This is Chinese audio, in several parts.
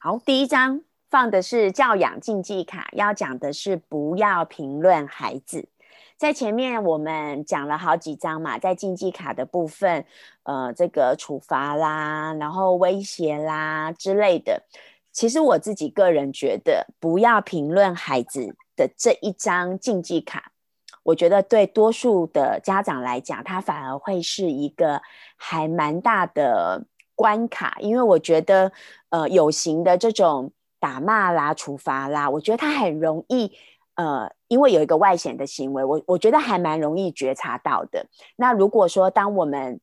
好，第一章放的是教养禁忌卡，要讲的是不要评论孩子。在前面我们讲了好几章嘛，在禁忌卡的部分，呃，这个处罚啦，然后威胁啦之类的。其实我自己个人觉得，不要评论孩子的这一张禁忌卡，我觉得对多数的家长来讲，它反而会是一个还蛮大的关卡，因为我觉得，呃，有形的这种打骂啦、处罚啦，我觉得它很容易。呃，因为有一个外显的行为，我我觉得还蛮容易觉察到的。那如果说当我们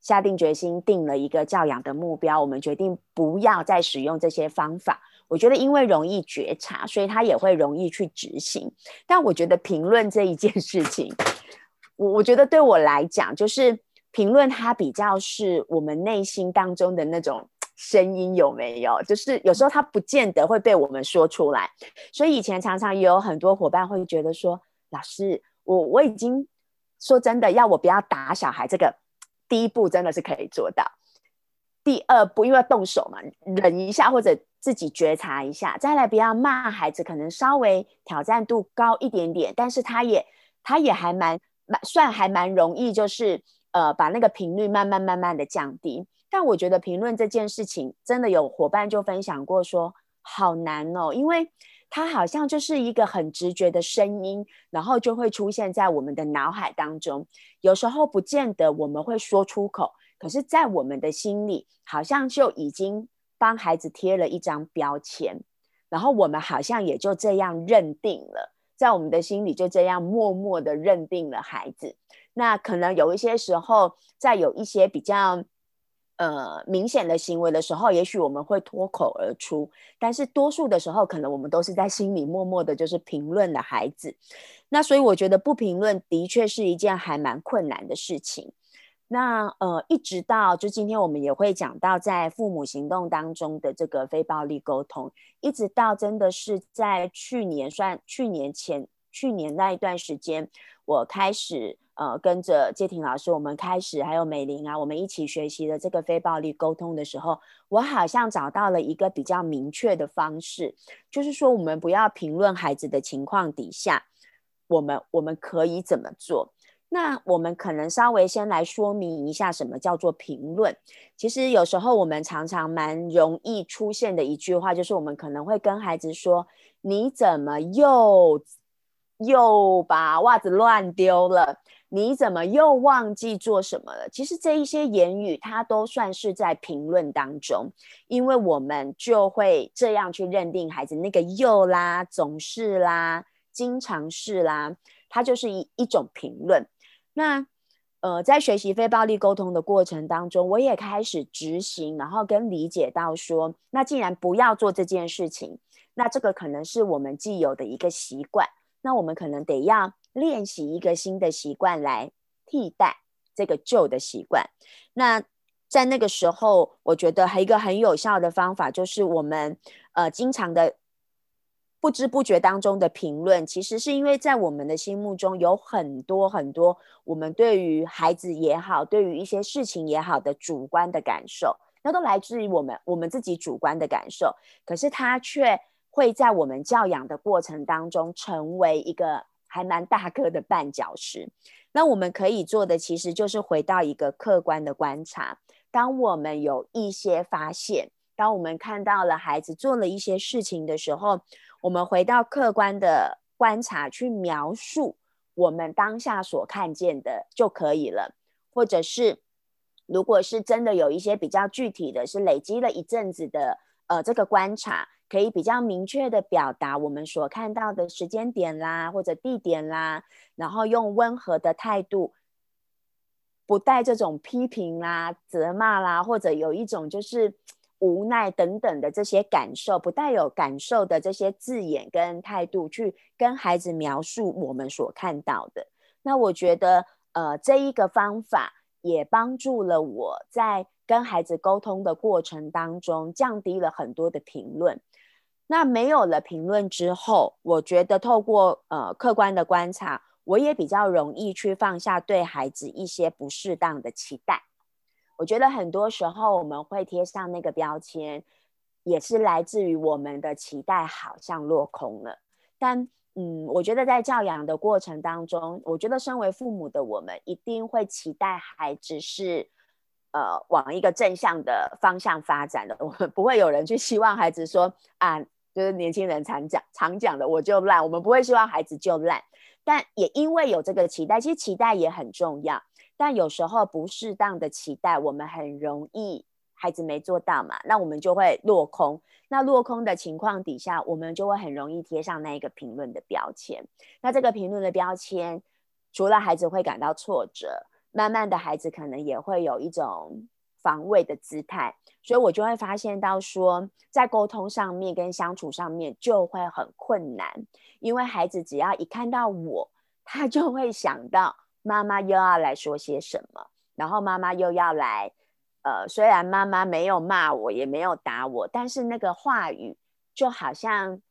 下定决心定了一个教养的目标，我们决定不要再使用这些方法，我觉得因为容易觉察，所以他也会容易去执行。但我觉得评论这一件事情，我我觉得对我来讲，就是评论它比较是我们内心当中的那种。声音有没有？就是有时候他不见得会被我们说出来，所以以前常常也有很多伙伴会觉得说：“老师，我我已经说真的，要我不要打小孩，这个第一步真的是可以做到。第二步，因为动手嘛，忍一下或者自己觉察一下，再来不要骂孩子，可能稍微挑战度高一点点，但是他也他也还蛮蛮算还蛮容易，就是呃把那个频率慢慢慢慢的降低。”但我觉得评论这件事情，真的有伙伴就分享过说，好难哦，因为它好像就是一个很直觉的声音，然后就会出现在我们的脑海当中。有时候不见得我们会说出口，可是，在我们的心里，好像就已经帮孩子贴了一张标签，然后我们好像也就这样认定了，在我们的心里就这样默默的认定了孩子。那可能有一些时候，在有一些比较。呃，明显的行为的时候，也许我们会脱口而出，但是多数的时候，可能我们都是在心里默默的，就是评论的孩子。那所以我觉得不评论的确是一件还蛮困难的事情。那呃，一直到就今天我们也会讲到，在父母行动当中的这个非暴力沟通，一直到真的是在去年算去年前去年那一段时间，我开始。呃，跟着介婷老师，我们开始还有美玲啊，我们一起学习的这个非暴力沟通的时候，我好像找到了一个比较明确的方式，就是说我们不要评论孩子的情况底下，我们我们可以怎么做？那我们可能稍微先来说明一下什么叫做评论。其实有时候我们常常蛮容易出现的一句话，就是我们可能会跟孩子说：“你怎么又又把袜子乱丢了？”你怎么又忘记做什么了？其实这一些言语，它都算是在评论当中，因为我们就会这样去认定孩子那个又啦、总是啦、经常是啦，它就是一一种评论。那呃，在学习非暴力沟通的过程当中，我也开始执行，然后跟理解到说，那既然不要做这件事情，那这个可能是我们既有的一个习惯，那我们可能得要。练习一个新的习惯来替代这个旧的习惯。那在那个时候，我觉得还一个很有效的方法，就是我们呃经常的不知不觉当中的评论，其实是因为在我们的心目中有很多很多我们对于孩子也好，对于一些事情也好的主观的感受，那都来自于我们我们自己主观的感受。可是它却会在我们教养的过程当中成为一个。还蛮大个的绊脚石，那我们可以做的其实就是回到一个客观的观察。当我们有一些发现，当我们看到了孩子做了一些事情的时候，我们回到客观的观察去描述我们当下所看见的就可以了。或者是，如果是真的有一些比较具体的是累积了一阵子的呃这个观察。可以比较明确的表达我们所看到的时间点啦，或者地点啦，然后用温和的态度，不带这种批评啦、责骂啦，或者有一种就是无奈等等的这些感受，不带有感受的这些字眼跟态度去跟孩子描述我们所看到的。那我觉得，呃，这一个方法也帮助了我在跟孩子沟通的过程当中，降低了很多的评论。那没有了评论之后，我觉得透过呃客观的观察，我也比较容易去放下对孩子一些不适当的期待。我觉得很多时候我们会贴上那个标签，也是来自于我们的期待好像落空了。但嗯，我觉得在教养的过程当中，我觉得身为父母的我们一定会期待孩子是呃往一个正向的方向发展的。我们不会有人去希望孩子说啊，就是年轻人常讲常讲的我就烂，我们不会希望孩子就烂。但也因为有这个期待，其实期待也很重要。但有时候不适当的期待，我们很容易。孩子没做到嘛，那我们就会落空。那落空的情况底下，我们就会很容易贴上那一个评论的标签。那这个评论的标签，除了孩子会感到挫折，慢慢的孩子可能也会有一种防卫的姿态。所以我就会发现到说，在沟通上面跟相处上面就会很困难，因为孩子只要一看到我，他就会想到妈妈又要来说些什么，然后妈妈又要来。呃，虽然妈妈没有骂我，也没有打我，但是那个话语就好像，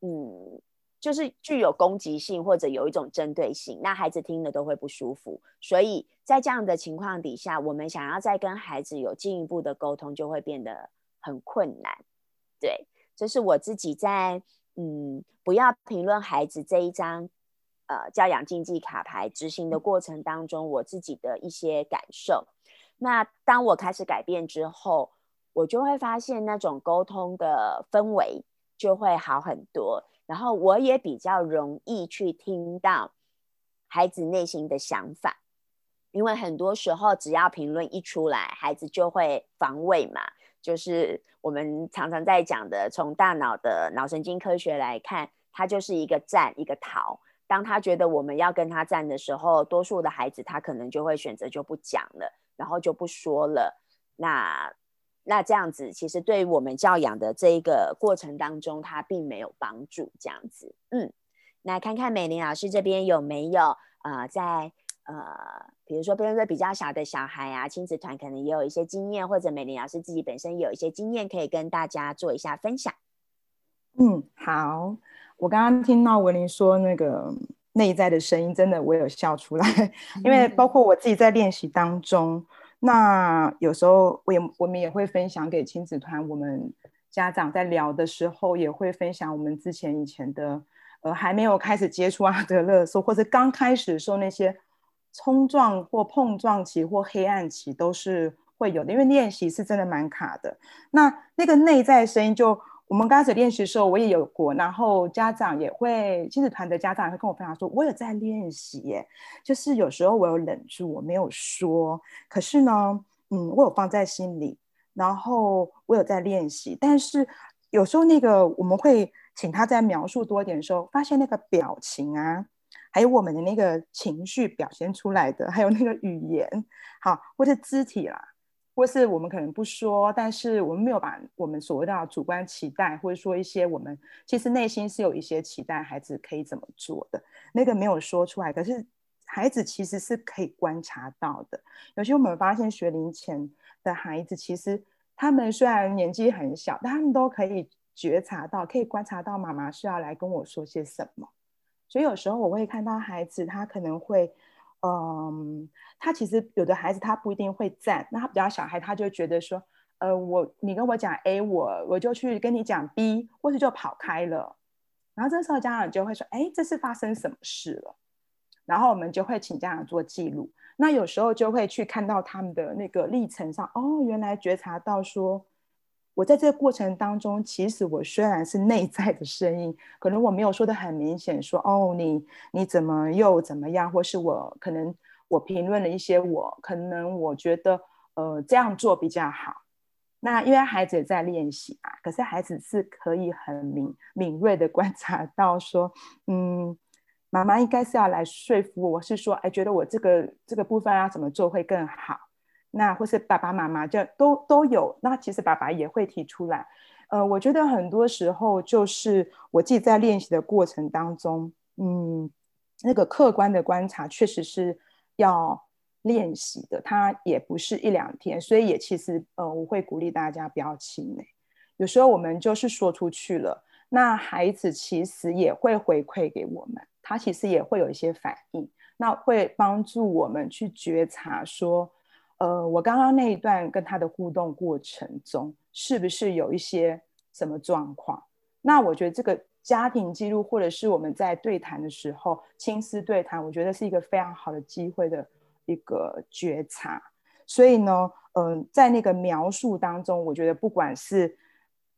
嗯，就是具有攻击性或者有一种针对性，那孩子听了都会不舒服。所以在这样的情况底下，我们想要再跟孩子有进一步的沟通，就会变得很困难。对，这是我自己在嗯，不要评论孩子这一张呃教养竞技卡牌执行的过程当中，我自己的一些感受。那当我开始改变之后，我就会发现那种沟通的氛围就会好很多，然后我也比较容易去听到孩子内心的想法，因为很多时候只要评论一出来，孩子就会防卫嘛，就是我们常常在讲的，从大脑的脑神经科学来看，它就是一个战一个逃。当他觉得我们要跟他战的时候，多数的孩子他可能就会选择就不讲了。然后就不说了。那那这样子，其实对于我们教养的这一个过程当中，它并没有帮助。这样子，嗯，那看看美玲老师这边有没有呃，在呃，比如说，比如说比较小的小孩啊，亲子团可能也有一些经验，或者美玲老师自己本身有一些经验，可以跟大家做一下分享。嗯，好，我刚刚听到文玲说那个。内在的声音真的，我有笑出来，因为包括我自己在练习当中，那有时候我也我们也会分享给亲子团，我们家长在聊的时候也会分享我们之前以前的，呃，还没有开始接触阿德勒，说或者刚开始的时候那些冲撞或碰撞期或黑暗期都是会有的，因为练习是真的蛮卡的，那那个内在声音就。我们刚开始练习的时候，我也有过，然后家长也会，亲子团的家长也会跟我分享说，我有在练习耶，就是有时候我有忍住，我没有说，可是呢，嗯，我有放在心里，然后我有在练习，但是有时候那个我们会请他在描述多一点的时候，发现那个表情啊，还有我们的那个情绪表现出来的，还有那个语言，好，或者肢体啦。或是我们可能不说，但是我们没有把我们所谓的主观期待，或者说一些我们其实内心是有一些期待，孩子可以怎么做的那个没有说出来，可是孩子其实是可以观察到的。有些我们发现学龄前的孩子，其实他们虽然年纪很小，但他们都可以觉察到，可以观察到妈妈是要来跟我说些什么。所以有时候我会看到孩子，他可能会。嗯，他其实有的孩子他不一定会站，那他比较小孩，他就觉得说，呃，我你跟我讲 A，我我就去跟你讲 B，或是就跑开了。然后这时候家长就会说，哎，这是发生什么事了？然后我们就会请家长做记录。那有时候就会去看到他们的那个历程上，哦，原来觉察到说。我在这个过程当中，其实我虽然是内在的声音，可能我没有说的很明显，说哦，你你怎么又怎么样，或是我可能我评论了一些，我可能我觉得呃这样做比较好。那因为孩子也在练习嘛，可是孩子是可以很敏敏锐的观察到说，嗯，妈妈应该是要来说服我，是说，哎，觉得我这个这个部分要怎么做会更好。那或是爸爸妈妈就都都有，那其实爸爸也会提出来。呃，我觉得很多时候就是我自己在练习的过程当中，嗯，那个客观的观察确实是要练习的，它也不是一两天，所以也其实呃，我会鼓励大家不要气馁。有时候我们就是说出去了，那孩子其实也会回馈给我们，他其实也会有一些反应，那会帮助我们去觉察说。呃，我刚刚那一段跟他的互动过程中，是不是有一些什么状况？那我觉得这个家庭记录，或者是我们在对谈的时候，亲思对谈，我觉得是一个非常好的机会的一个觉察。所以呢，嗯，在那个描述当中，我觉得不管是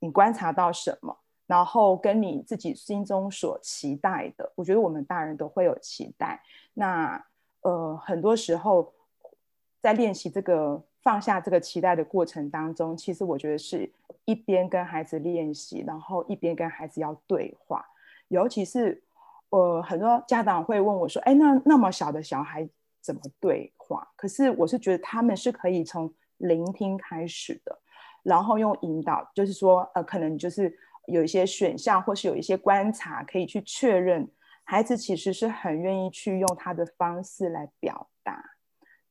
你观察到什么，然后跟你自己心中所期待的，我觉得我们大人都会有期待。那呃，很多时候在练习这个放下这个期待的过程当中，其实我觉得是。一边跟孩子练习，然后一边跟孩子要对话，尤其是呃，很多家长会问我说：“哎，那那么小的小孩怎么对话？”可是我是觉得他们是可以从聆听开始的，然后用引导，就是说呃，可能就是有一些选项，或是有一些观察，可以去确认孩子其实是很愿意去用他的方式来表达，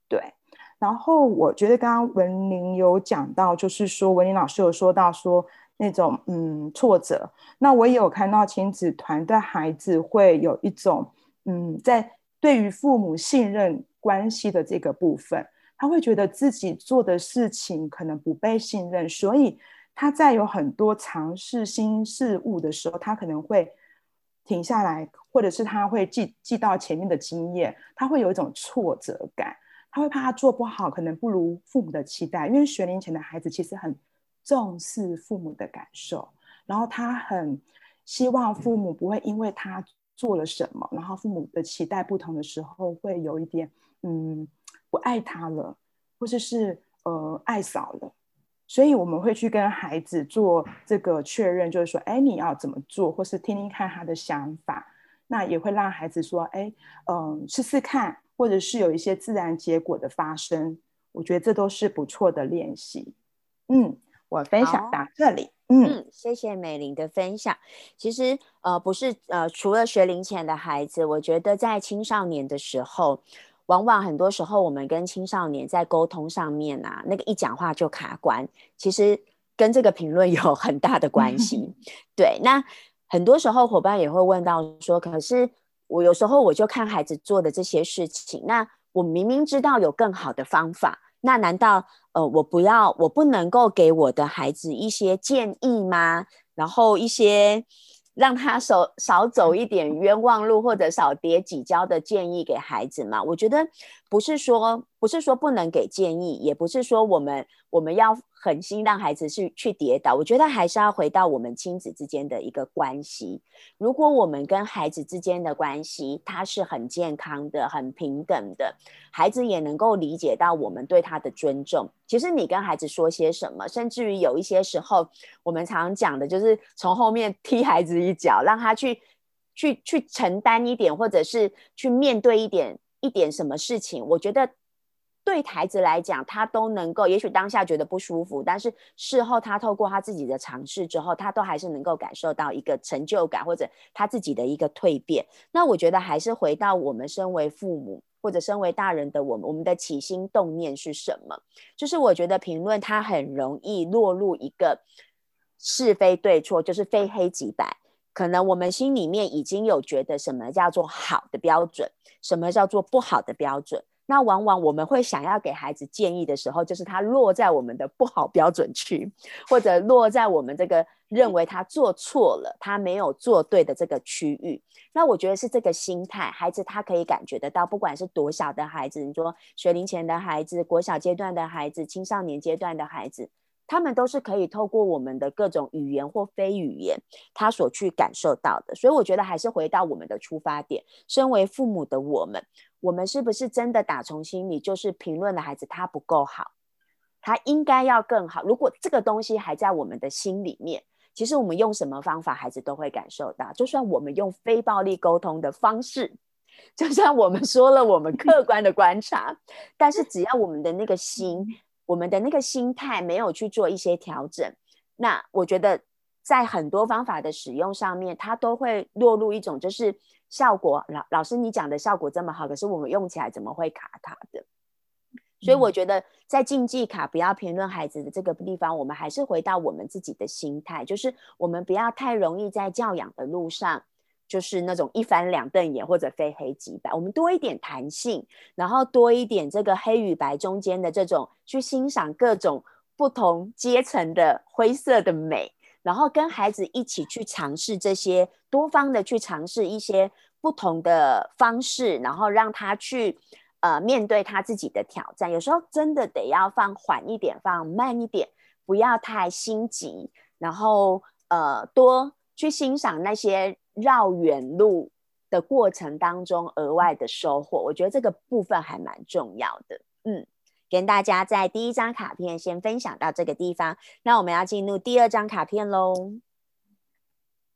对。然后我觉得刚刚文玲有讲到，就是说文玲老师有说到说那种嗯挫折，那我也有看到亲子团的孩子会有一种嗯在对于父母信任关系的这个部分，他会觉得自己做的事情可能不被信任，所以他在有很多尝试新事物的时候，他可能会停下来，或者是他会记记到前面的经验，他会有一种挫折感。他会怕他做不好，可能不如父母的期待。因为学龄前的孩子其实很重视父母的感受，然后他很希望父母不会因为他做了什么，然后父母的期待不同的时候，会有一点嗯不爱他了，或者是呃爱少了。所以我们会去跟孩子做这个确认，就是说，哎，你要怎么做，或是听听看他的想法。那也会让孩子说，哎，嗯，试试看。或者是有一些自然结果的发生，我觉得这都是不错的练习。嗯，我分享到这里。嗯，谢谢美玲的分享。其实呃，不是呃，除了学龄前的孩子，我觉得在青少年的时候，往往很多时候我们跟青少年在沟通上面啊，那个一讲话就卡关，其实跟这个评论有很大的关系。对，那很多时候伙伴也会问到说，可是。我有时候我就看孩子做的这些事情，那我明明知道有更好的方法，那难道呃我不要我不能够给我的孩子一些建议吗？然后一些让他少少走一点冤枉路或者少跌几跤的建议给孩子吗？我觉得不是说不是说不能给建议，也不是说我们我们要。狠心让孩子去去跌倒，我觉得还是要回到我们亲子之间的一个关系。如果我们跟孩子之间的关系，他是很健康的、很平等的，孩子也能够理解到我们对他的尊重。其实你跟孩子说些什么，甚至于有一些时候，我们常讲的就是从后面 踢孩子一脚，让他去去去承担一点，或者是去面对一点一点什么事情。我觉得。对孩子来讲，他都能够，也许当下觉得不舒服，但是事后他透过他自己的尝试之后，他都还是能够感受到一个成就感，或者他自己的一个蜕变。那我觉得还是回到我们身为父母或者身为大人的我们，我们的起心动念是什么？就是我觉得评论它很容易落入一个是非对错，就是非黑即白。可能我们心里面已经有觉得什么叫做好的标准，什么叫做不好的标准。那往往我们会想要给孩子建议的时候，就是他落在我们的不好标准区，或者落在我们这个认为他做错了、他没有做对的这个区域。那我觉得是这个心态，孩子他可以感觉得到，不管是多小的孩子，你说学龄前的孩子、国小阶段的孩子、青少年阶段的孩子，他们都是可以透过我们的各种语言或非语言，他所去感受到的。所以我觉得还是回到我们的出发点，身为父母的我们。我们是不是真的打从心里就是评论的孩子他不够好，他应该要更好？如果这个东西还在我们的心里面，其实我们用什么方法，孩子都会感受到。就算我们用非暴力沟通的方式，就算我们说了我们客观的观察，但是只要我们的那个心，我们的那个心态没有去做一些调整，那我觉得在很多方法的使用上面，它都会落入一种就是。效果老老师，你讲的效果这么好，可是我们用起来怎么会卡卡的？所以我觉得在竞技卡不要评论孩子的这个地方，我们还是回到我们自己的心态，就是我们不要太容易在教养的路上，就是那种一翻两瞪眼或者非黑即白，我们多一点弹性，然后多一点这个黑与白中间的这种去欣赏各种不同阶层的灰色的美。然后跟孩子一起去尝试这些多方的去尝试一些不同的方式，然后让他去呃面对他自己的挑战。有时候真的得要放缓一点，放慢一点，不要太心急，然后呃多去欣赏那些绕远路的过程当中额外的收获。我觉得这个部分还蛮重要的。嗯。跟大家在第一张卡片先分享到这个地方，那我们要进入第二张卡片喽。